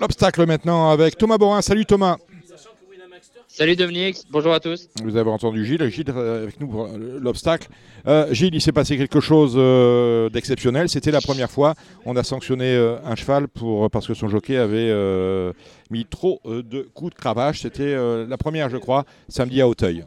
L'obstacle maintenant avec Thomas Borin. Salut Thomas. Salut Dominique, bonjour à tous. Vous avez entendu Gilles, Gilles euh, avec nous pour euh, l'obstacle. Euh, Gilles, il s'est passé quelque chose euh, d'exceptionnel. C'était la première fois. On a sanctionné euh, un cheval pour, parce que son jockey avait mis trop de coups de cravache. C'était la première, je crois, samedi à Auteuil.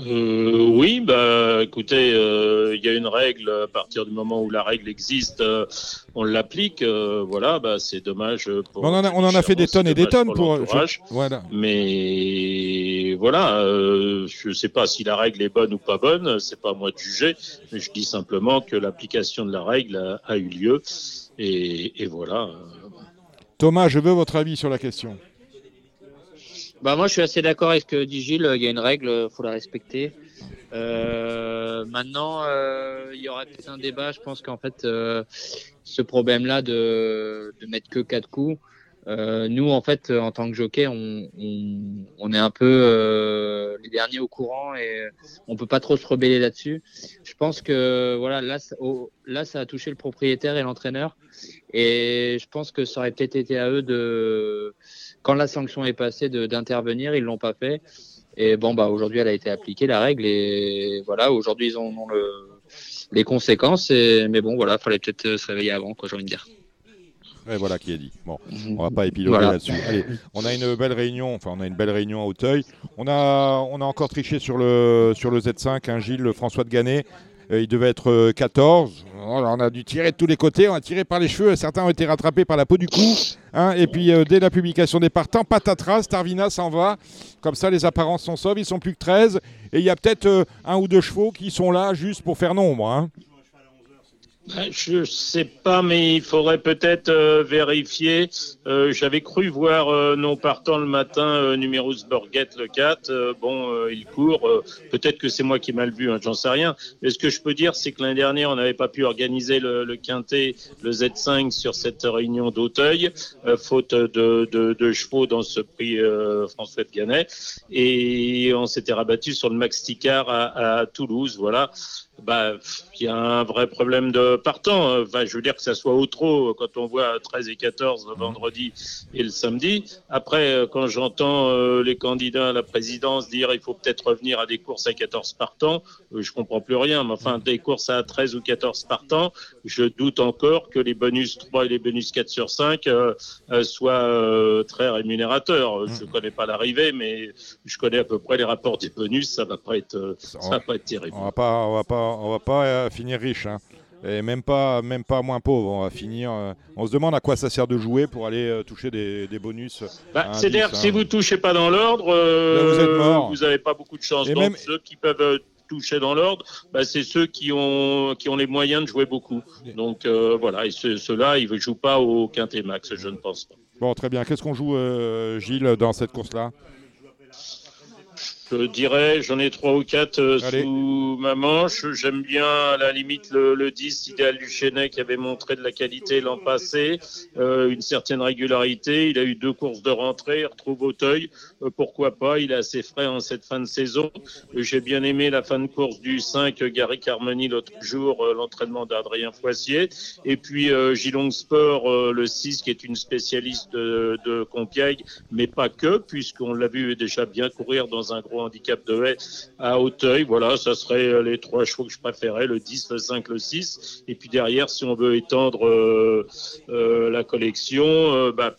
Euh, oui, bah, écoutez, euh, il y a une règle. À partir du moment où la règle existe, euh, on l'applique. euh, voilà, bah, c'est dommage. Pour On en a, on en a fait des tonnes et des tonnes pour pour. Voilà. Mais voilà, euh, je ne sais pas si la règle est bonne ou pas bonne, c'est pas à moi de juger, mais je dis simplement que l'application de la règle a, a eu lieu. Et, et voilà. Thomas, je veux votre avis sur la question. Bah moi je suis assez d'accord avec ce que dit Gilles, il y a une règle, faut la respecter. Euh, maintenant, euh, il y aura peut-être un débat, je pense qu'en fait, euh, ce problème-là de, de mettre que quatre coups, euh, nous en fait, en tant que jockey, on, on, on est un peu euh, les derniers au courant et on peut pas trop se rebeller là-dessus. Je pense que voilà, là, ça- au- là ça a touché le propriétaire et l'entraîneur et je pense que ça aurait peut-être été à eux de quand la sanction est passée d'intervenir, ils l'ont pas fait. Et bon, bah aujourd'hui, elle a été appliquée la règle et voilà, aujourd'hui ils en ont le, les conséquences. Et, mais bon, voilà, fallait peut-être euh, se réveiller avant, quoi, j'ai envie de dire. Et voilà qui a dit. Bon, on va pas épiloguer Voilà. là-dessus. Allez, on a une belle réunion. Enfin, on a une belle réunion à Auteuil. On a, on a encore triché sur le sur le Z5. Un Gilles le François de Gannet. Euh, il devait être euh, 14. Alors, on a dû tirer de tous les côtés. On a tiré par les cheveux. Certains ont été rattrapés par la peau du cou. hein. et puis, euh, dès la publication des partants, patatras, Starvina s'en va. Comme ça, les apparences sont sauves. Ils sont plus que 13. Et il y a peut-être euh, un ou deux chevaux qui sont là juste pour faire nombre. hein. Ben, Je sais pas, mais il faudrait peut-être euh, vérifier. Euh, J'avais cru voir euh, non partant le matin euh, Numerus Borghet le 4. Euh, bon, euh, il court. Peut-être que c'est moi qui ai mal vu, hein, j'en sais rien. Mais ce que je peux dire, c'est que l'année dernière, on n'avait pas pu organiser le, le quintet, le Z5 sur cette réunion d'Auteuil, faute de, de, de chevaux dans ce prix François de. Et on s'était rabattu sur le Max Ticard à, à Toulouse. Voilà. Bah, il y a un vrai problème de partant. euh, Enfin, je veux dire que ça soit au trop quand on voit 13 et 14 le vendredi et le samedi. Après, euh, quand j'entends euh, les candidats à la présidence dire il faut peut-être revenir à des courses à 14 partants, euh, je comprends plus rien. Mais enfin, des courses à 13 ou 14 partants, je doute encore que les bonus 3 et les bonus 4 sur 5 euh, euh, soient euh, très rémunérateurs. Je connais pas l'arrivée, mais je connais à peu près les rapports des bonus. Ça va pas être, euh, ça va pas être terrible. On va pas, on va pas, on va pas euh, finir riche, hein. Et même pas, même pas moins pauvre. On va finir. euh, on se demande à quoi ça sert de jouer pour aller euh, toucher des, des bonus. Bah, C'est-à-dire 10, que si hein. vous touchez pas dans l'ordre, euh, vous n'avez pas beaucoup de chance. Et Donc même- ceux qui peuvent toucher dans l'ordre, bah, c'est ceux qui ont qui ont les moyens de jouer beaucoup. Donc voilà, et ceux- ceux-là, ils ne jouent pas au quintet max, je ne pense pas. Bon, très bien. Qu'est-ce qu'on joue, Gilles, dans cette course-là? Je dirais, j'en ai trois ou quatre euh, sous ma manche. J'aime bien, à la limite, le, le 10 idéal du Chenet qui avait montré de la qualité l'an passé, euh, une certaine régularité. Il a eu deux courses de rentrée, il retrouve Auteuil. Euh, pourquoi pas Il est assez frais en cette fin de saison. J'ai bien aimé la fin de course du 5, euh, Gary Carmoni l'autre jour, l'entraînement d'Adrien Foissier. Et puis Gilong Sport, le 6, qui est une spécialiste de, de Compiègne, mais pas que, puisqu'on l'a vu déjà bien courir dans un gros handicap de haie à Auteuil. Voilà, ça serait euh, les trois chevaux que je préférais, le 10, le 5, le 6. Et puis derrière, si on veut étendre euh, euh, la collection, bah,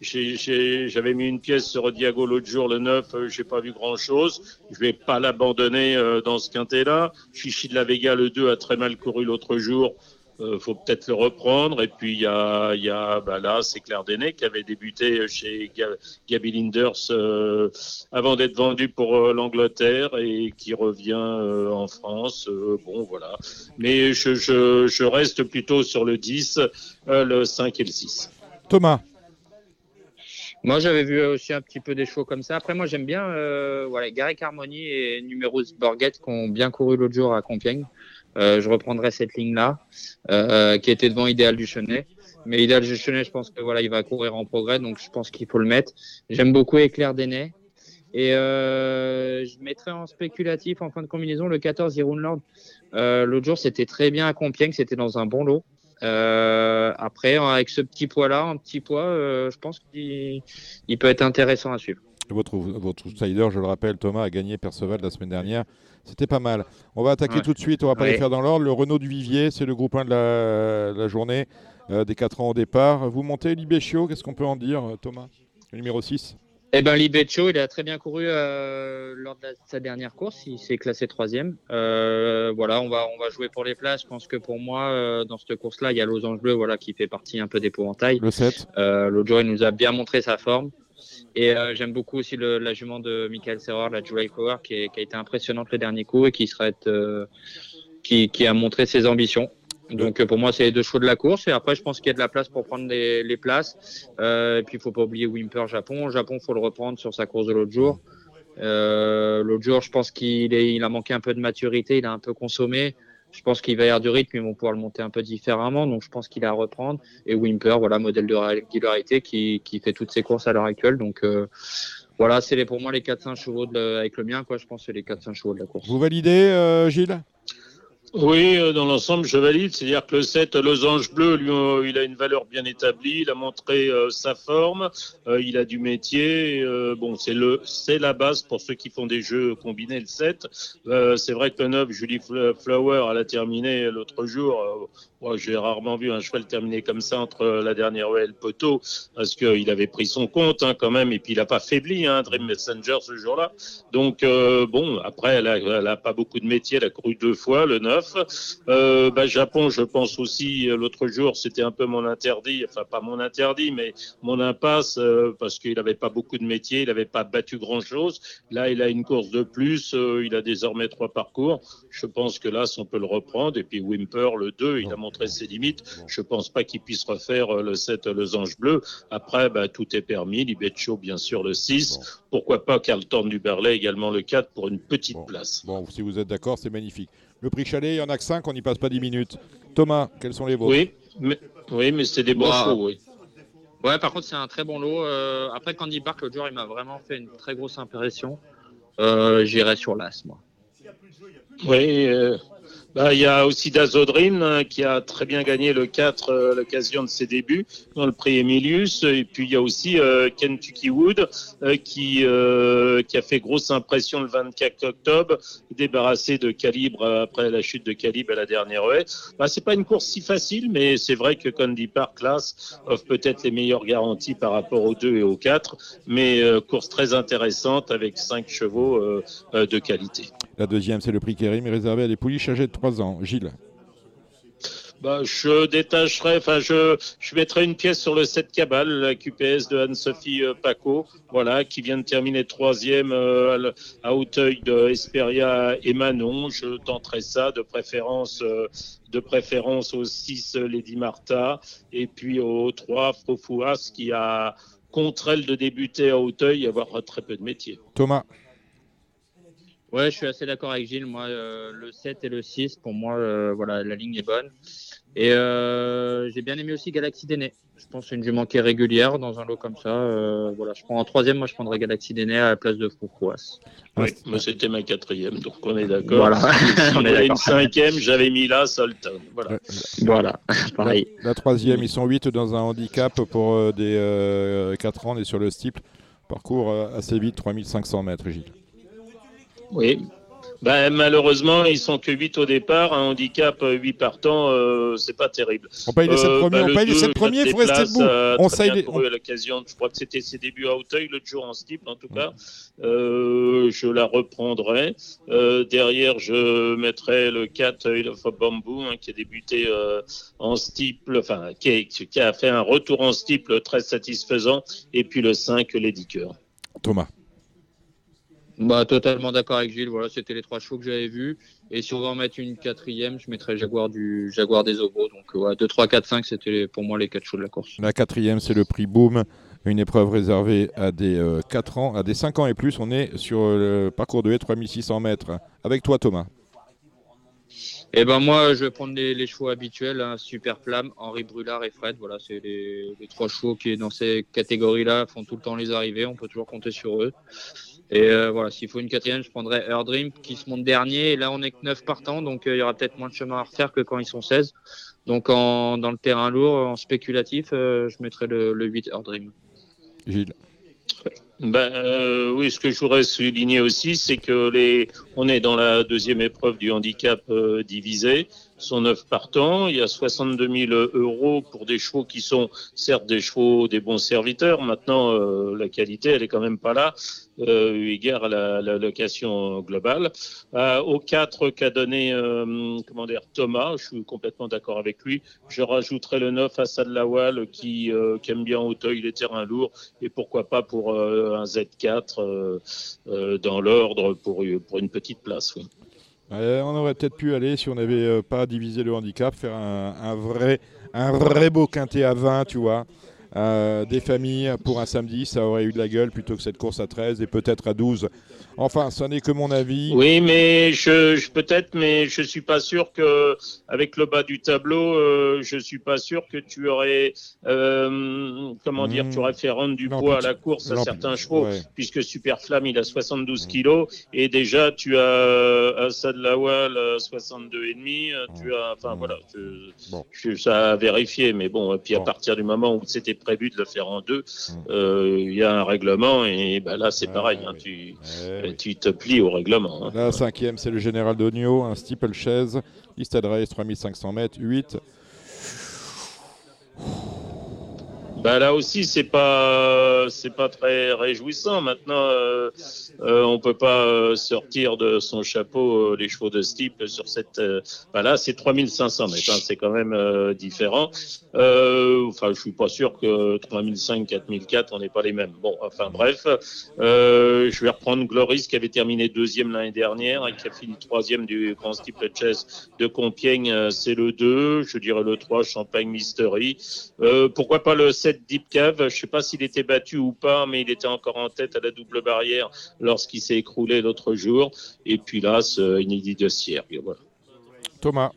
j'avais mis une pièce sur Diago l'autre jour, le 9, euh, j'ai pas vu grand chose. Je vais pas l'abandonner dans ce quintet-là. Chichi de la Vega, le 2, a très mal couru l'autre jour. Euh, faut peut-être le reprendre. Et puis il y a, il y a bah là, c'est Claire Denet qui avait débuté chez Ga- Gaby Linders euh, avant d'être vendu pour euh, l'Angleterre et qui revient euh, en France. Euh, bon, voilà. Mais je, je, je reste plutôt sur le 10, euh, le 5 et le 6. Thomas. Moi, j'avais vu aussi un petit peu des chevaux comme ça. Après, moi, j'aime bien euh, voilà, Gary Carmoni et Numerus Borghet qui ont bien couru l'autre jour à Compiègne. Euh, je reprendrai cette ligne-là, euh, qui était devant Idéal du Chenet. Mais Idéal du Chenet, je pense que voilà, il va courir en progrès, donc je pense qu'il faut le mettre. J'aime beaucoup Éclair Denet. Et euh, je mettrai en spéculatif en fin de combinaison le 14 Iron Lord. Euh, L'autre jour, c'était très bien à Compiègne, c'était dans un bon lot. après, avec ce petit poids-là, un petit poids, je pense qu'il il peut être intéressant à suivre. Votre, votre outsider, je le rappelle, Thomas a gagné Perceval la semaine dernière. C'était pas mal. On va attaquer tout de suite, on va pas les faire dans l'ordre. Le Renault du Vivier, c'est le groupe 1 de la, journée, des 4 ans au départ. Vous montez Libéchio, qu'est-ce qu'on peut en dire, Thomas Le numéro 6 eh ben, Libeccio, il a très bien couru euh, lors de sa dernière course. Il s'est classé troisième. Euh, voilà, on va, on va jouer pour les places. Je pense que pour moi, euh, dans cette course-là, il y a Losange Bleu, voilà, qui fait partie un peu d'épouvantail. Le 7. L'autre jour, il nous a bien montré sa forme. Et j'aime beaucoup aussi la jument de Michael Serrer, la July Power, qui, a été impressionnante le dernier coup et qui qui a montré ses ambitions. Donc pour moi, c'est les deux chevaux de la course. Et après, je pense qu'il y a de la place pour prendre les, places. Euh, et puis, il faut pas oublier Wimper Japon. Japon, faut le reprendre sur sa course de l'autre jour. Euh, l'autre jour, je pense qu'il il a manqué un peu de maturité. Il a un peu consommé. Je pense qu'il va y avoir du rythme. Ils vont pouvoir le monter un peu différemment. Donc, je pense qu'il a à reprendre. Et Wimper, voilà, modèle de régularité qui, qui fait toutes ses courses à l'heure actuelle. Donc, euh, voilà, c'est pour moi les 4-5 chevaux avec le mien. Je pense que c'est les 4-5 chevaux de la course. Vous validez, euh, Gilles? Oui, euh, dans l'ensemble, je valide. C'est-à-dire que le 7, Losange Bleu, lui, euh, il a une valeur bien établie. Il a montré euh, sa forme. il a du métier. bon, c'est le, c'est la base pour ceux qui font des jeux combinés. Le 7. c'est vrai que le 9, Julie Flower, elle a terminé l'autre jour. J'ai rarement vu un cheval terminer comme ça entre la dernière et le poteau, parce qu'il avait pris son compte hein, quand même, et puis il n'a pas faibli, hein, Dream Messenger ce jour-là. Donc bon, après, elle a, elle a, pas beaucoup de métier, elle a couru deux fois, le 9. Euh, bah, Japon, je pense aussi, euh, l'autre jour, c'était un peu mon interdit, enfin pas mon interdit, mais mon impasse, euh, parce qu'il n'avait pas beaucoup de métiers, il n'avait pas battu grand-chose. Là, il a une course de plus, il a désormais trois parcours. Je pense que là, on peut le reprendre. Et puis Wimper, le 2, il a montré ses limites. Je pense pas qu'il puisse refaire le 7, le Ange Bleu. Après, bah, tout est permis. Libetcho, bien sûr, le 6. Pourquoi pas Carlton du Berlay, également le 4, pour une petite place. Bon, si vous êtes d'accord, c'est magnifique. Le prix Chalet, il y en a que 5, on n'y passe pas 10 minutes. Thomas, quels sont les vôtres? Oui, mais, oui, mais c'est des bons bah, oui. Ouais, par contre, c'est un très bon lot. Euh, après, Candy Park, l'autre jour, il m'a vraiment fait une très grosse impression. Euh, J'irai sur l'As, moi. Oui, euh, bah, il y a aussi Dazodrine hein, qui a très bien gagné le 4 euh, à l'occasion de ses débuts dans le prix Emilius. Et puis il y a aussi euh, Kentucky Wood euh, qui, qui a fait grosse impression le 24 octobre, débarrassé de Calibre après la chute de Calibre à la dernière haie. Bah, c'est pas une course si facile, mais c'est vrai que Candy Park Class offre peut-être les meilleures garanties par rapport aux 2 et aux 4, mais course très intéressante avec 5 chevaux de qualité. La deuxième, c'est le prix Kérim, réservé à des pouliches âgées de 3 ans. Gilles bah, je détacherai, enfin, je, je mettrai une pièce sur le 7 Cabal, la QPS de Anne-Sophie euh, Paco, voilà, qui vient de terminer troisième euh, à Hauteuil de Esperia et Manon. Je tenterai ça, de préférence, euh, de préférence au 6 Lady Martha, et puis au 3 Frofouas, qui a contre elle de débuter à Hauteuil et avoir très peu de métier. Thomas. Ouais, je suis assez d'accord avec Gilles. Moi, euh, le 7 et le 6, pour moi, euh, voilà, la ligne est bonne. Et euh, j'ai bien aimé aussi Galaxy Déné. Je pense une jument qui est régulière dans un lot comme ça. voilà, je prends en troisième, moi je prendrais Galaxy Déné à la place de Froufouas. Oui, moi c'était ma quatrième, donc on est d'accord. Voilà, on est une cinquième, j'avais mis là Solton. Voilà, voilà. pareil. La, troisième, ils sont 8 dans un handicap pour des 4 ans, on est sur le steeple. Parcours assez vite, 3500 mètres, Gilles. Oui. Ben, malheureusement, ils sont que 8 au départ. Un handicap 8 euh, partants, euh, c'est pas terrible. On paye les 7 euh, premiers, ben, on paye les 7 premiers, il faut rester debout. Euh, on les... à l'occasion, je crois que c'était ses débuts à Hauteuil, le jour en steeple en tout cas. Euh, je la reprendrai. Euh, derrière, je mettrai le 4 Oil of Bamboo, hein, qui a débuté en steeple, enfin, qui, qui, a fait un retour en steeple très satisfaisant. Et puis le 5, Lady Cœur. Thomas. Bah, totalement d'accord avec Gilles. Voilà, c'était les trois chevaux que j'avais vus. Et si on va en mettre une quatrième, je mettrais Jaguar du Jaguar des Obos. Donc, ouais, 2, 3, 4, 5, c'était pour moi les quatre chevaux de la course. La quatrième, c'est le prix Boom, une épreuve réservée à des 4 euh, ans, à des 5 ans et plus. On est sur euh, le parcours de haie 3600 mètres. Avec toi, Thomas. Eh ben moi, je vais prendre les, chevaux habituels, hein, Super Flamme, Henri Brulard et Fred. Voilà, c'est les, les, trois chevaux qui, dans ces catégories-là, font tout le temps les arrivées. On peut toujours compter sur eux. Et euh, voilà, s'il faut une quatrième, je prendrais Air Dream qui se monte dernier. Et là, on est que 9 partants, donc euh, il y aura peut-être moins de chemin à refaire que quand ils sont 16. Donc en, dans le terrain lourd, en spéculatif, euh, je mettrais le, le 8 Air Dream. Gilles. Ben, euh, oui, ce que je voudrais souligner aussi, c'est que les, on est dans la deuxième épreuve du handicap euh, divisé. Sont neuf partants. Il y a 62 000 euros pour des chevaux qui sont certes des chevaux, des bons serviteurs. Maintenant, euh, la qualité, elle est quand même pas là, euh, eu égard à la, la location globale. Euh, aux quatre qu'a donné, euh, comment dire, Thomas, je suis complètement d'accord avec lui. Je rajouterai le 9 Assad Lawal qui, euh, qui aime bien Auteuil les terrains lourds et pourquoi pas pour euh, un Z4 euh, euh, dans l'ordre pour, pour une petite place. Oui. On aurait peut-être pu aller, si on n'avait euh, pas divisé le handicap, faire un, un vrai, un vrai beau quintet à 20, tu vois. Euh, des familles pour un samedi, ça aurait eu de la gueule plutôt que cette course à 13 et peut-être à 12. Enfin, ça n'est que mon avis. Oui, mais je, je peut-être, mais je suis pas sûr que avec le bas du tableau, euh, je suis pas sûr que tu aurais, euh, comment dire, Mmh. tu aurais fait rendre du poids à la course à certains chevaux, ouais. puisque Superflamme il a 72 Mmh. kilos et déjà tu as Assad Lawal euh, 62 et demi, euh, tu as, enfin Mmh. voilà, je, Bon. je- ça a vérifié, mais bon, et puis à partir du moment où c'était prévu de le faire en deux, Mmh. euh, il y a un règlement et ben là c'est pareil, hein, tu, oui. tu te plies au règlement. hein. La cinquième, c'est le général d'Ogno, un steeple chaise, Listad Race 3500 mètres, 8. Bah là aussi c'est pas c'est pas très réjouissant. Maintenant euh, euh, on peut pas euh, sortir de son chapeau euh, les chevaux de steeple sur cette. Euh, bah là c'est 3500 mètres, hein, c'est quand même différent. Enfin je suis pas sûr que 3005, 4004 on n'est pas les mêmes. Bon enfin bref, je vais reprendre Gloris qui avait terminé deuxième l'année dernière et qui a fini troisième du Grand Steeple Chess de Compiègne. C'est le 2, je dirais le 3 Champagne Mystery. Pourquoi pas le 7 Deep Cave Je sais pas s'il était battu ou pas, mais il était encore en tête à la double barrière lorsqu'il s'est écroulé l'autre jour. Et puis là, ce inédit de. Voilà. Thomas.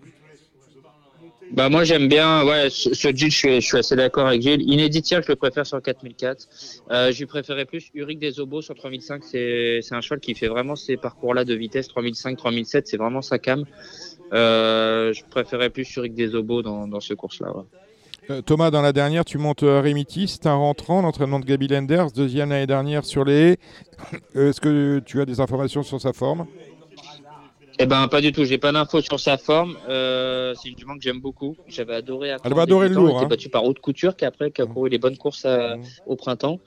Bah moi j'aime bien, ouais, ce, ce Gilles, je suis, je suis assez d'accord avec Gilles. Inédit je le préfère sur 4004. Euh, je lui préférais plus Uric des Obos sur 3005. C'est c'est un cheval qui fait vraiment ces parcours-là de vitesse 3005, 3007. C'est vraiment sa cam. Euh, je préférais plus Uric des Obos dans, dans ce course-là. ouais. Euh, Thomas, dans la dernière, tu montes euh, Remiti, c'est un rentrant, l'entraînement de Gabi Lenders, deuxième l'année dernière sur les. Euh, Est-ce que tu as des informations sur sa forme? Eh ben pas du tout. J'ai pas d'infos sur sa forme. Euh, c'est une jument que j'aime beaucoup. J'avais adoré. Elle va adorer le lourd, Elle était hein. battue par Haute Couture qui après qui a couru les bonnes courses à- au printemps.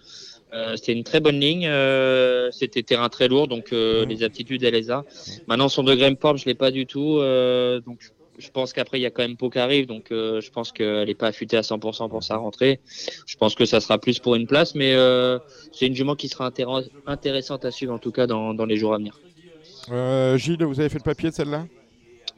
Euh, c'était une très bonne ligne. euh, c'était terrain très lourd, donc euh, les aptitudes elle les a. Maintenant son degré de forme, je l'ai pas du tout. donc je pense qu'après il y a quand même Pau qui arrive, donc euh, je pense qu'elle est pas affûtée à 100% pour sa rentrée. Je pense que ça sera plus pour une place, mais euh, c'est une jument qui sera intér- intéressante à suivre en tout cas dans, dans les jours à venir. Euh, Gilles, vous avez fait le papier de celle-là?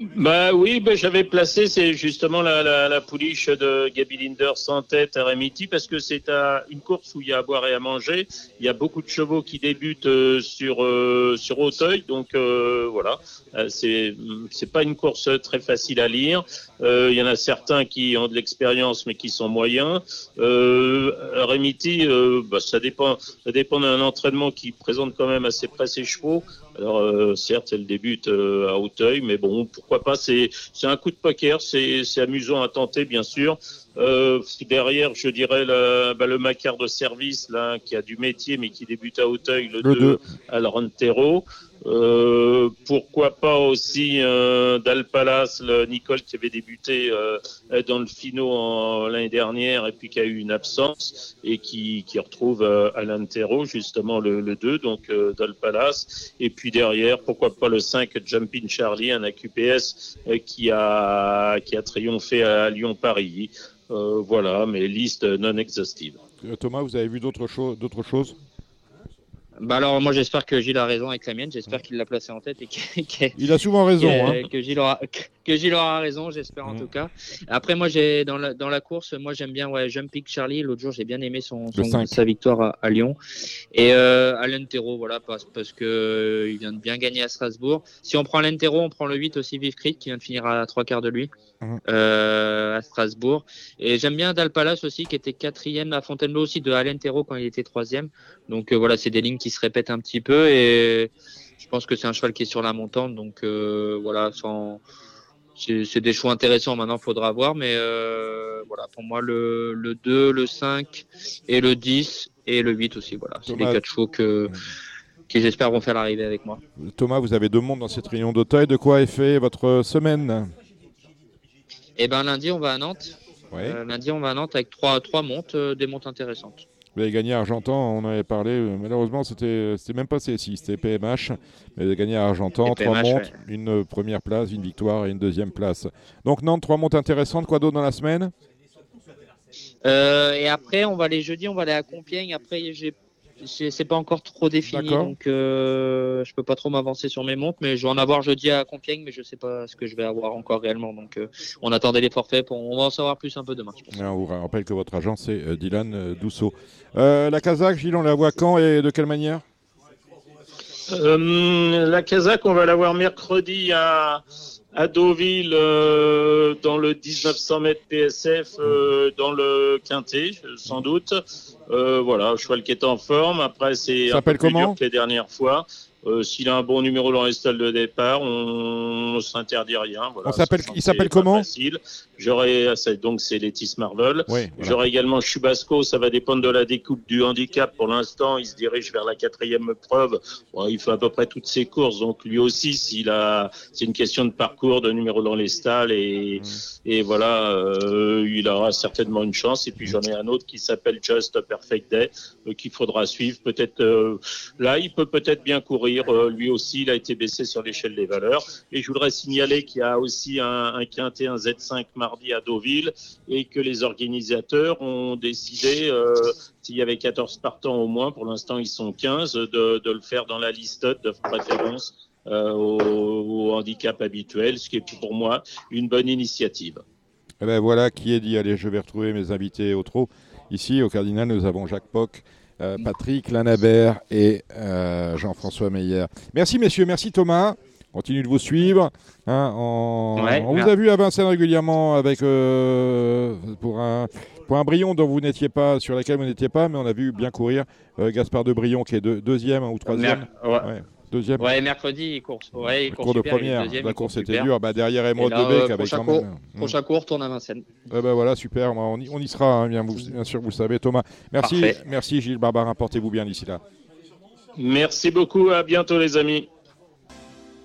Bah oui, bah, j'avais placé, c'est justement la, la, la pouliche de Gabi Linders en tête à Remiti parce que c'est une course où il y a à boire et à manger. Il y a beaucoup de chevaux qui débutent euh, sur euh, sur Auteuil, donc euh, voilà. C'est c'est pas une course très facile à lire. Il y en a certains qui ont de l'expérience mais qui sont moyens. Remiti, bah, ça dépend ça dépend d'un entraînement qui présente quand même assez près ses chevaux. Alors euh, certes, elle débute euh, à Auteuil, mais bon, pourquoi pas C'est c'est un coup de poker, c'est c'est amusant à tenter, bien sûr. Euh, derrière, je dirais le, bah, le Macar de service là, qui a du métier mais qui débute à Auteuil, le, Le 2 2. à Rentero. Euh, pourquoi pas aussi euh, Dalpalas, le Nicole qui avait débuté euh, dans le Fino en- l'année dernière et puis qui a eu une absence et qui, qui retrouve euh, à l'Antero justement le, le 2, donc euh, Dalpalas. Et puis derrière, pourquoi pas le 5 Jumping Charlie, un AQPS qui, a, qui a triomphé à Lyon-Paris. Voilà, mais liste non exhaustive. Thomas, vous avez vu d'autres d'autres choses? Bah alors moi j'espère que Gilles a raison avec la mienne, j'espère qu'il l'a placé en tête et que, que- Il a souvent raison. que- hein. que Gilles aura que Gilles aura raison, j'espère en Mm. tout cas. Après, moi, j'ai dans la, dans la course, moi j'aime bien ouais, Jump Pick Charlie. L'autre jour, j'ai bien aimé son, son- sa victoire à, à Lyon. Et euh, Alain Terreau, voilà, parce, parce que euh, il vient de bien gagner à Strasbourg. Si on prend Alain Terreau, on prend le 8 aussi, Vive Creek, qui vient de finir à trois quarts de lui Mhm. euh, à Strasbourg. Et j'aime bien Dalpalas aussi, qui était quatrième à Fontainebleau aussi, de Alain Terreau quand il était troisième. Donc euh, voilà, c'est des lignes qui se répètent un petit peu. Et je pense que c'est un cheval qui est sur la montante. Donc euh, voilà, sans c'est des choix intéressants. Maintenant, faudra voir. Mais euh, voilà, pour moi, le, le 2, le 5 et le 10 et le 8 aussi. Voilà, c'est les quatre chevaux que, qui, j'espère, vont faire l'arrivée avec moi. Thomas, vous avez deux mondes dans cette réunion d'Auteuil. De quoi est fait votre semaine? Et ben lundi, on va à Nantes. Ouais. Euh, lundi, on va à Nantes avec trois, trois montes, euh, des montes intéressantes. Vous avez gagné à Argentan, on en avait parlé. euh, Malheureusement, c'était c'était même pas CSI, c'était PMH. Mais vous avez gagné à Argentan, trois montes, ouais. une euh, première place, une victoire et une deuxième place. Donc Nantes, trois montes intéressantes. Quoi d'autre dans la semaine? Euh, et après, on va aller jeudi, on va aller à Compiègne. Après, j'ai- c'est pas encore trop défini, donc euh, je peux pas trop m'avancer sur mes montes, mais je vais en avoir jeudi à Compiègne, mais je sais pas ce que je vais avoir encore réellement. Donc, euh, on attendait les forfaits, pour, on va en savoir plus un peu demain. je pense. Alors, On vous rappelle que votre agent, c'est euh, Dylan euh, Dousseau. Euh, la Kazakh, Gilles, on la voit quand et de quelle manière? Euh, la Kazakh, on va la voir mercredi à, à Deauville euh, dans le 1900 mètres PSF euh, dans le Quintet, sans doute. Euh, voilà, cheval qui est en forme. Après, c'est un peu plus comment dur que les dernières fois. Euh, S'il a un bon numéro dans les stalles de départ, on, s'interdit rien. Voilà, On s'appelle- C'est- il s'appelle comment facile. J'aurai c'est- donc c'est Letis Marvel. Oui. voilà. J'aurai également Chubasco, ça va dépendre de la découpe du handicap. Pour l'instant, il se dirige vers la quatrième preuve. Bon, il fait à peu près toutes ses courses, donc lui aussi, s'il a, c'est une question de parcours, de numéro dans les stalles, et, et voilà, euh, il aura certainement une chance. Et puis j'en ai un autre qui s'appelle Just a Perfect Day, euh, qu'il faudra suivre. Peut-être là, il peut peut-être bien courir. Euh, lui aussi, il a été baissé sur l'échelle des valeurs. Et je voudrais signaler qu'il y a aussi un, un quintet, un Z5 mardi à Deauville et que les organisateurs ont décidé, euh, s'il y avait 14 partants au moins, pour l'instant ils sont 15, de, le faire dans la liste de préférence euh, au, handicap habituel, ce qui est pour moi une bonne initiative. Eh ben voilà qui est dit. Allez, je vais retrouver mes invités au trot. Ici, au Cardinal, nous avons Jacques Poc, euh, Patrick Lanabert et euh, Jean-François Meyer. Merci, messieurs. Merci, Thomas. Continue de vous suivre. hein, en- Ouais, on vous a vu à Vincennes régulièrement avec euh, pour un pour un Brion dont vous n'étiez pas, sur lequel vous n'étiez pas, mais on a vu bien courir Gaspard de Brion qui est deux- deuxième ou troisième. Mer- ouais. Ouais, deuxième. Ouais, mercredi, il court. Ouais, cours de première. deuxième, La course était super. dure. Bah, derrière Emerald de Bec euh, avec prochain quand même. Mm. Prochain cours, tourne à Vincennes. Eh ben voilà, super. On y, on y sera, hein, bien, vous- bien sûr, vous le savez, Thomas. Merci, Parfait. merci Gilles Barbarin. Portez-vous bien d'ici là. Merci beaucoup, à bientôt les amis.